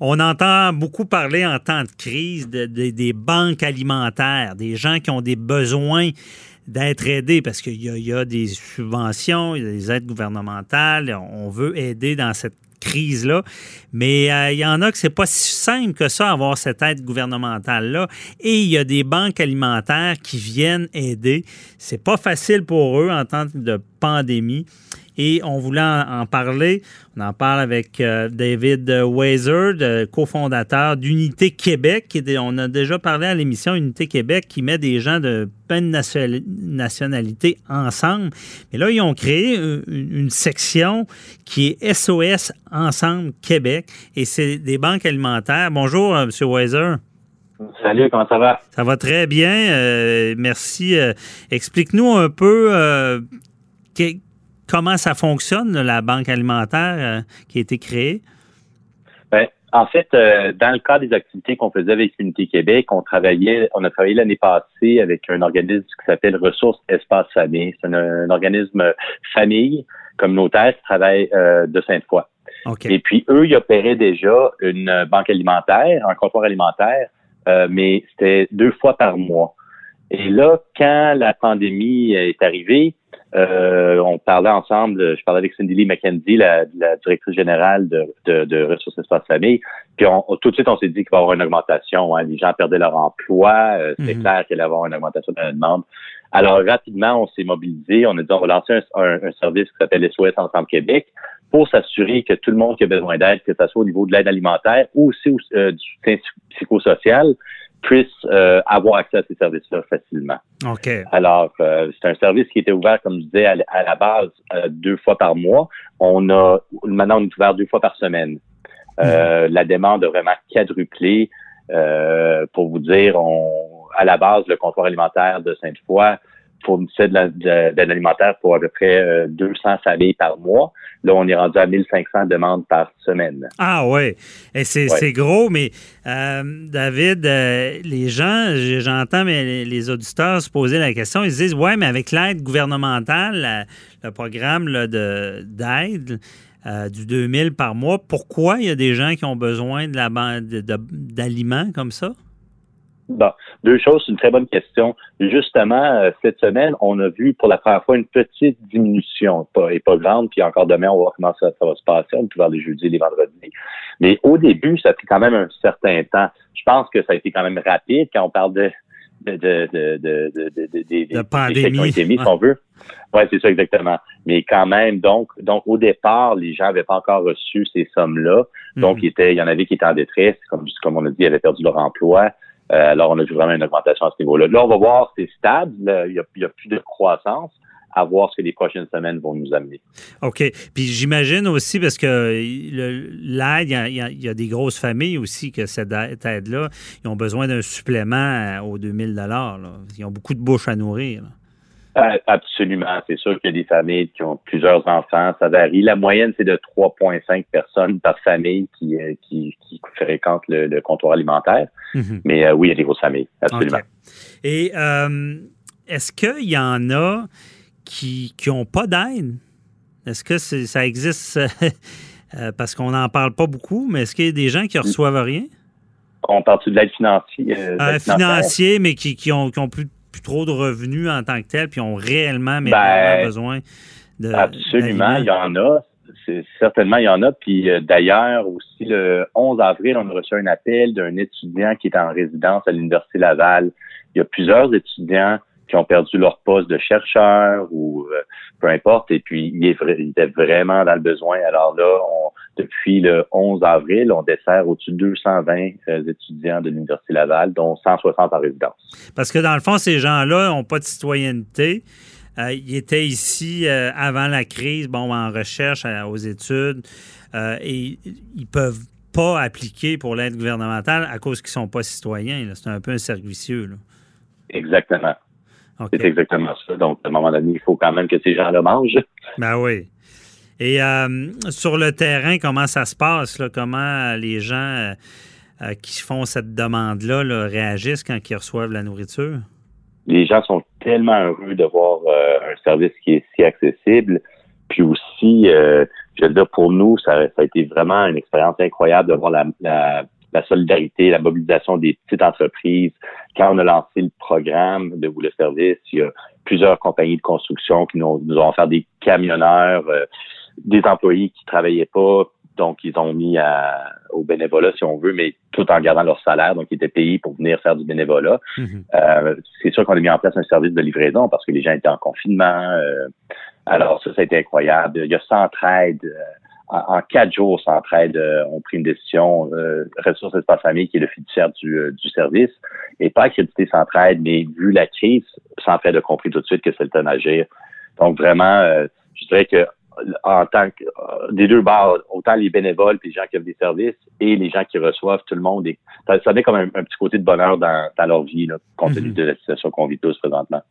On entend beaucoup parler en temps de crise de- de- des banques alimentaires, des gens qui ont des besoins d'être aidés parce qu'il y, a- il y a des subventions, il y a des aides gouvernementales, on veut aider dans cette crise-là, mais euh, il y en a que c'est pas si simple que ça, avoir cette aide gouvernementale-là. Et il y a des banques alimentaires qui viennent aider. C'est pas facile pour eux en temps de pandémie. Et on voulait en, en parler. On en parle avec euh, David Weiser, cofondateur d'Unité Québec. qui est des- on a déjà parlé à l'émission Unité Québec qui met des gens de plein de nation- nationalités ensemble. Mais là, ils ont créé une, une section qui est SOS Ensemble Québec. Et c'est des banques alimentaires. Bonjour, euh, M. Weiser. Salut, comment ça va? Ça va très bien. euh, merci. Euh, Explique-nous un peu euh, comment ça fonctionne, la banque alimentaire euh, qui a été créée? Ben, en fait, euh, dans le cadre des activités qu'on faisait avec Unité Québec, on travaillait, on a travaillé l'année passée avec un organisme qui s'appelle Ressources Espace Famille. C'est un, un organisme famille communautaire qui travaille euh, de Sainte-Foy. Et puis, eux, ils opéraient déjà une banque alimentaire, un comptoir alimentaire, euh, mais c'était deux fois par mois. Et là, quand la pandémie est arrivée, euh, on parlait ensemble, je parlais avec Cindy Lee McKenzie, la, la directrice générale de, de, de Ressources Espace Famille, puis on, tout de suite, on s'est dit qu'il va y avoir une augmentation. hein. Les gens perdaient leur emploi, euh, c'est Mhm. clair qu'il allait y avoir une augmentation de la demande. Alors, rapidement, on s'est mobilisé. On a dit, on va lancer un, un- un service qui s'appelle SOS Ensemble Québec pour s'assurer que tout le monde qui a besoin d'aide, que ce soit au niveau de l'aide alimentaire ou aussi euh, du soutien psychosocial, puisse euh, avoir accès à ces services-là facilement. OK. Alors, euh, c'est un service qui était ouvert, comme je disais, à, à la base euh, deux fois par mois. On a maintenant on est ouvert deux fois par semaine. Euh, La demande a vraiment quadruplé. Euh, pour vous dire, on, à la base, le comptoir alimentaire de Sainte-Foy fournissait de la- de de l'aide alimentaire pour à peu près euh, 200 familles par mois. Là, on est rendu à 1500 demandes par semaine. Ah ouais, et c'est Ouais. c'est gros, mais euh, David, euh, les gens, j'entends mais les, les auditeurs se poser la question, ils se disent, ouais, mais avec l'aide gouvernementale, la- le programme là, de- d'aide euh, du 2000 par mois, pourquoi il y a des gens qui ont besoin de la ban- de- de- d'aliments comme ça? Bon, deux choses, c'est une très bonne question. Justement, euh, cette semaine, on a vu pour la première fois une petite diminution, pas, et pas grande, puis encore demain, on va voir comment ça, ça va se passer. On peut voir les jeudis et les vendredis. Mais au début, ça a pris quand même un certain temps. Je pense que ça a été quand même rapide quand on parle de de de de de de, des- pandémie. été mis, si on veut. Ouais, c'est ça exactement. Mais quand même, donc donc au départ, les gens n'avaient pas encore reçu ces sommes-là. Donc, Mhm. il, était, il y en avait qui étaient en détresse, comme, comme on a dit, ils avaient perdu leur emploi. Euh, alors, on a vu vraiment une augmentation à ce niveau-là. Là, on va voir, c'est stable, il n'y a, plus de croissance, à voir ce que les prochaines semaines vont nous amener. OK. Puis j'imagine aussi, parce que le- l'aide, il y a- des grosses familles aussi que cette aide- aide-là, ils ont besoin d'un supplément euh, aux 2000 là. Ils ont beaucoup de bouches à nourrir. Euh, absolument. C'est sûr qu'il y a des familles qui ont plusieurs enfants. Ça varie. La moyenne, c'est de 3,5 personnes par famille qui, euh, qui, qui fréquentent le, le comptoir alimentaire. Mhm. Mais euh, oui, il y a des grosses familles. Absolument. Et euh, est-ce qu'il y en a qui n'ont pas d'aide? Est-ce que ça existe? parce qu'on n'en parle pas beaucoup, mais est-ce qu'il y a des gens qui reçoivent rien? On parle de l'aide financière. euh, financière? financier, mais qui, qui ont, qui ont plus, plus trop de revenus en tant que tel, puis ont réellement, mais Ben, besoin de. Absolument, il y en a. Certainement, il y en a. Puis euh, d'ailleurs, aussi, le 11 avril, on a reçu un appel d'un étudiant qui est en résidence à l'Université Laval. Il y a plusieurs étudiants qui ont perdu leur poste de chercheur ou euh, peu importe. Et puis, il, est vra- il était vraiment dans le besoin. Alors là, on, depuis le 11 avril, on dessert au-dessus de 220 euh, étudiants de l'Université Laval, dont 160 en résidence. Parce que dans le fond, ces gens-là n'ont pas de citoyenneté. Euh, ils étaient ici euh, avant la crise, bon, en recherche, aux études, et ils peuvent pas appliqués pour l'aide gouvernementale à cause qu'ils sont pas citoyens. C'est un peu un servicieux. Exactement. C'est exactement ça. Donc, à un moment donné, il faut quand même que ces gens-là mangent. Ben oui. Et euh, sur le terrain, comment ça se passe? Comment les gens euh, euh, qui font cette demande-là réagissent quand ils reçoivent la nourriture? Les gens sont tellement heureux de voir un service qui est si accessible. Puis aussi, je veux dire, pour nous, ça, a été vraiment une expérience incroyable de voir la, solidarité, la mobilisation des petites entreprises. Quand on a lancé le programme de Vous le service, il y a plusieurs compagnies de construction qui nous, nous ont offert des camionneurs, euh, des employés qui travaillaient pas, donc ils ont mis au bénévolat si on veut, mais tout en gardant leur salaire, donc ils étaient payés pour venir faire du bénévolat. Mm-hmm. Euh, c'est sûr qu'on a mis en place un service de livraison parce que les gens étaient en confinement. Euh, alors ça, ça a été incroyable. Il y a Centraide. Euh, en, quatre jours, Centraide euh, ont pris une décision. Euh, Ressources Espace Famille, qui est le fiduciaire du, euh, du service, et pas accrédité Centraide, mais vu la crise, Centraide a compris tout de suite que c'était le temps d'agir. Donc vraiment, je dirais que en tant que des deux barres, autant les bénévoles puis les gens qui offrent des services et les gens qui reçoivent, tout le monde, ça, ça met comme un, petit côté de bonheur dans, dans leur vie, là, compte tenu mhm. de la situation qu'on vit tous présentement.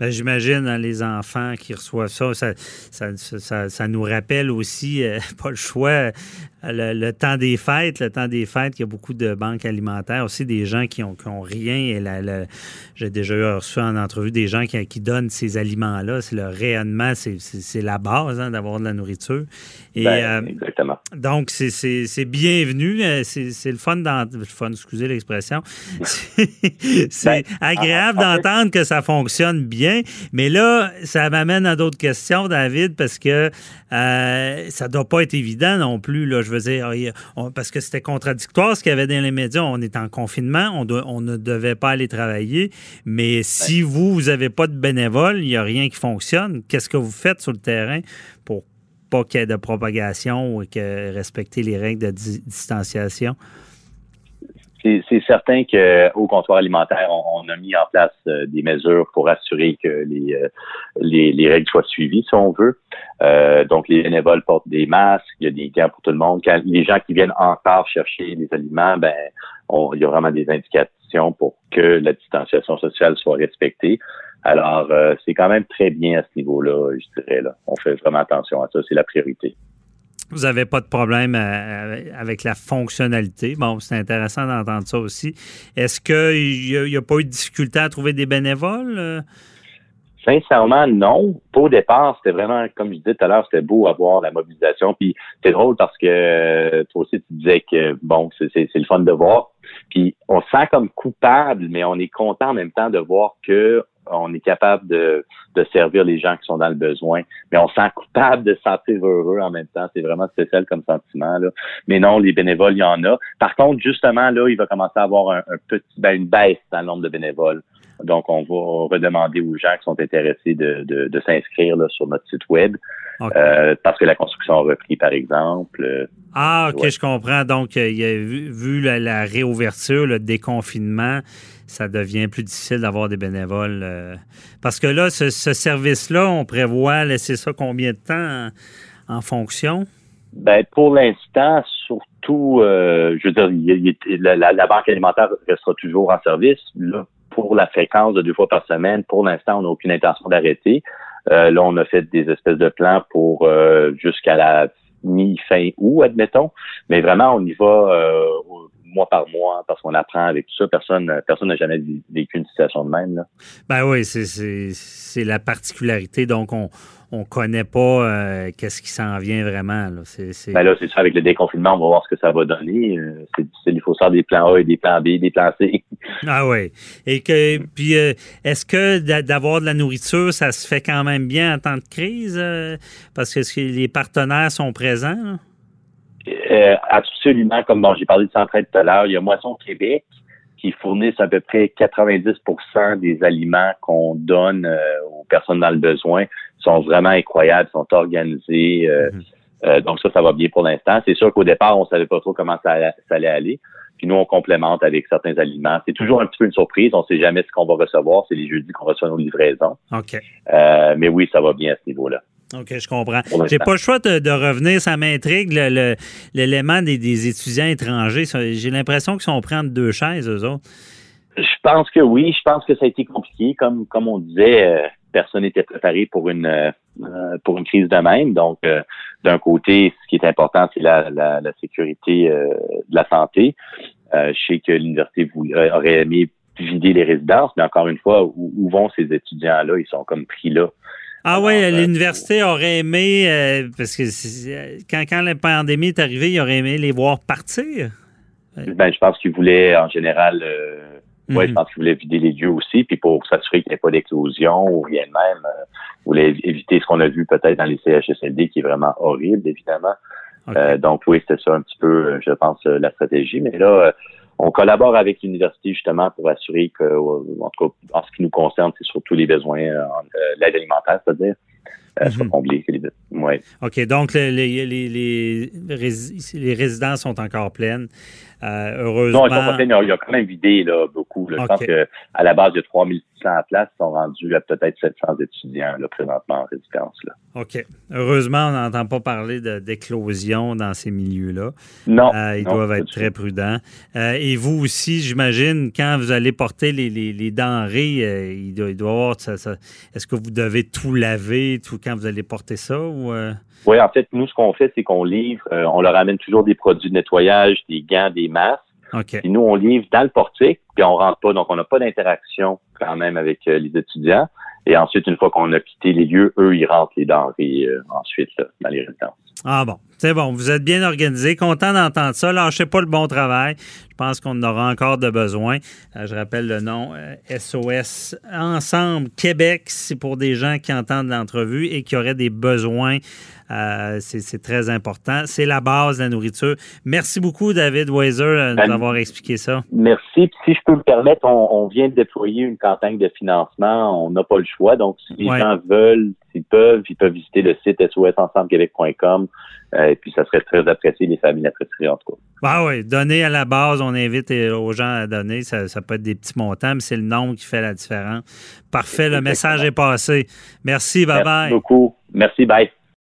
Ben, J'imagine hein, les enfants qui reçoivent ça, ça, ça, ça, nous rappelle aussi, euh, pas le choix, le, temps des fêtes, le temps des fêtes, il y a beaucoup de banques alimentaires, aussi des gens qui ont, rien. Et j'ai déjà reçu en entrevue des gens qui, qui donnent ces aliments-là. C'est le rayonnement, c'est la base hein, d'avoir de la nourriture. Et, ben, euh, exactement. Donc, c'est bienvenu. Euh, c'est le fun, dans, le fun, excusez l'expression. c'est ben, agréable d'entendre que ça fonctionne bien. Mais là, ça m'amène à d'autres questions, David, parce que euh, ça ne doit pas être évident non plus. Là, je veux dire, parce que c'était contradictoire ce qu'il y avait dans les médias. On est en confinement, on, on ne devait pas aller travailler. Mais si vous, vous n'avez pas de bénévoles, il n'y a rien qui fonctionne. Qu'est-ce que vous faites sur le terrain pour pas qu'il y ait de propagation ou que respecter les règles de distanciation? C'est certain qu'au comptoir alimentaire, on, a mis en place euh, des mesures pour assurer que les, euh, les, les, règles soient suivies, si on veut. Euh, donc, les bénévoles portent des masques, il y a des gants pour tout le monde. Quand les gens qui viennent encore chercher les aliments, ben, il y a vraiment des indications pour que la distanciation sociale soit respectée. Alors, c'est quand même très bien à ce niveau-là, je dirais. Là. On fait vraiment attention à ça, c'est la priorité. Vous n'avez pas de problème euh, avec la fonctionnalité. Bon, c'est intéressant d'entendre ça aussi. Est-ce qu'il n'y a, pas eu de difficulté à trouver des bénévoles? Euh? Sincèrement, non. Au départ, c'était vraiment, comme je disais tout à l'heure, c'était beau avoir la mobilisation. Puis c'est drôle parce que euh, toi aussi, tu disais que bon, c'est le fun de voir. Puis on se sent comme coupable, mais on est content en même temps de voir que on est capable de, servir les gens qui sont dans le besoin, mais on sent coupable de se sentir heureux en même temps. C'est vraiment spécial comme sentiment. Mais non, les bénévoles, il y en a. Par contre, justement, là, il va commencer à avoir un, petit, ben, une baisse dans le nombre de bénévoles. Donc, on va redemander aux gens qui sont intéressés de, de, de s'inscrire sur notre site web. Euh, parce que la construction a repris, par exemple. Ah, OK, je comprends. Donc, il y a vu, la, réouverture, le déconfinement, ça devient plus difficile d'avoir des bénévoles. Euh, parce que là, ce, service-là, on prévoit laisser ça combien de temps en, fonction? Ben, pour l'instant, surtout, euh, je veux dire, la, banque alimentaire restera toujours en service. Là, pour la fréquence de deux fois par semaine, pour l'instant, on n'a aucune intention d'arrêter. Euh, là, on a fait des espèces de plans pour jusqu'à la mi-fin août, admettons. Mais vraiment, on y va mois par mois parce qu'on apprend avec tout ça. Personne personne n'a jamais vécu une situation de même. Là. Ben oui, c'est la particularité. Donc, on on connaît pas euh, qu'est-ce qui s'en vient vraiment. Là. Ben là, c'est ça, avec le déconfinement, on va voir ce que ça va donner. Euh, c'est difficile, il faut faire des plans A et des plans B, des plans C. Ah oui. Et que puis euh, est-ce que d'avoir de la nourriture, ça se fait quand même bien en temps de crise? parce que les partenaires sont présents? Euh, absolument, comme bon, j'ai parlé de Centraide tout à l'heure, il y a Moisson Québec qui fournissent à peu près 90% des aliments qu'on donne euh, aux personnes dans le besoin. Ils sont vraiment incroyables, sont organisés. Euh, mhm. donc ça, ça va bien pour l'instant. C'est sûr qu'au départ, on savait pas trop comment ça, allait aller. Puis nous, on complémente avec certains aliments. C'est toujours un petit peu une surprise. On sait jamais ce qu'on va recevoir. C'est les jeudis qu'on reçoit nos livraisons. OK. mais oui, ça va bien à ce niveau-là. OK, je comprends. J'ai pas le choix de, revenir, ça m'intrigue, l'élément des, étudiants étrangers. J'ai l'impression qu'ils sont pris entre deux chaises, eux autres. Je pense que oui, je pense que ça a été compliqué. Comme, comme on disait, euh, personne n'était préparé pour une euh, pour une crise de même. Donc, euh, d'un côté, ce qui est important, c'est la, la, sécurité de la santé. je sais que l'université aurait aimé vider les résidences, mais encore une fois, où vont ces étudiants-là? Ils sont comme pris là. Ah oui, euh, l'université aurait aimé, euh, parce que quand, quand la pandémie est arrivée, il aurait aimé les voir partir. Ben, je pense qu'ils voulaient, en général, euh, je mhm. pense qu'ils voulaient vider les lieux aussi, puis pour s'assurer qu'il n'y ait pas d'éclosion ou rien de même, euh, voulaient éviter ce qu'on a vu peut-être dans les CHSLD, qui est vraiment horrible, évidemment. donc oui, c'était ça un petit peu, je pense, la stratégie. Mais là, on collabore avec l'université justement pour assurer que, en tout cas, en ce qui nous concerne, c'est surtout les besoins, euh, l'aide alimentaire, c'est-à-dire, euh, mhm. comblés. Ouais. OK, donc les, les, les, les, résidences sont encore pleines. Euh, heureusement. Non, il y a quand même vidé là, beaucoup. Je pense qu'à la base, il y a 3600 places qui sont rendues à peut-être 700 étudiants là, présentement en résidence. Là. OK. Heureusement, on n'entend pas parler d'éclosion dans ces milieux-là. Non. Euh, ils doivent être très prudents. Euh, et vous aussi, j'imagine, quand vous allez porter les, les, les denrées, il, doit, il doit avoir. Ça, Est-ce que vous devez tout laver tout quand vous allez porter ça? Ou, oui, en fait, nous, ce qu'on fait, c'est qu'on livre, on leur amène toujours des produits de nettoyage, des gants, des masques. Et nous, on livre dans le portique, puis on rentre pas, donc on n'a pas d'interaction quand même avec euh, les étudiants. Et ensuite, une fois qu'on a quitté les lieux, eux, ils rentrent les denrées euh, ensuite dans les résidences. Ah bon, c'est bon. Vous êtes bien organisé. Content d'entendre ça. Lâchez pas le bon travail. Je pense qu'on en aura encore de besoin. je rappelle le nom SOS Ensemble Québec. C'est pour des gens qui entendent l'entrevue et qui auraient des besoins euh, c'est très important. C'est la base de la nourriture. Merci beaucoup, David Weiser, de nous ben, avoir expliqué ça. Merci. si je peux me permettre, on, vient de déployer une campagne de financement. On n'a pas le choix. Donc, si les gens veulent, s'ils peuvent, ils peuvent visiter le site sosensemblequebec.com. Euh, et puis, ça serait très apprécié, les familles apprécieraient en tout cas. Ah oui, donner à la base, on invite aux gens à donner. Ça, peut être des petits montants, mais c'est le nombre qui fait la différence. Parfait, le message est passé. Merci, bye Merci beaucoup. Merci, bye.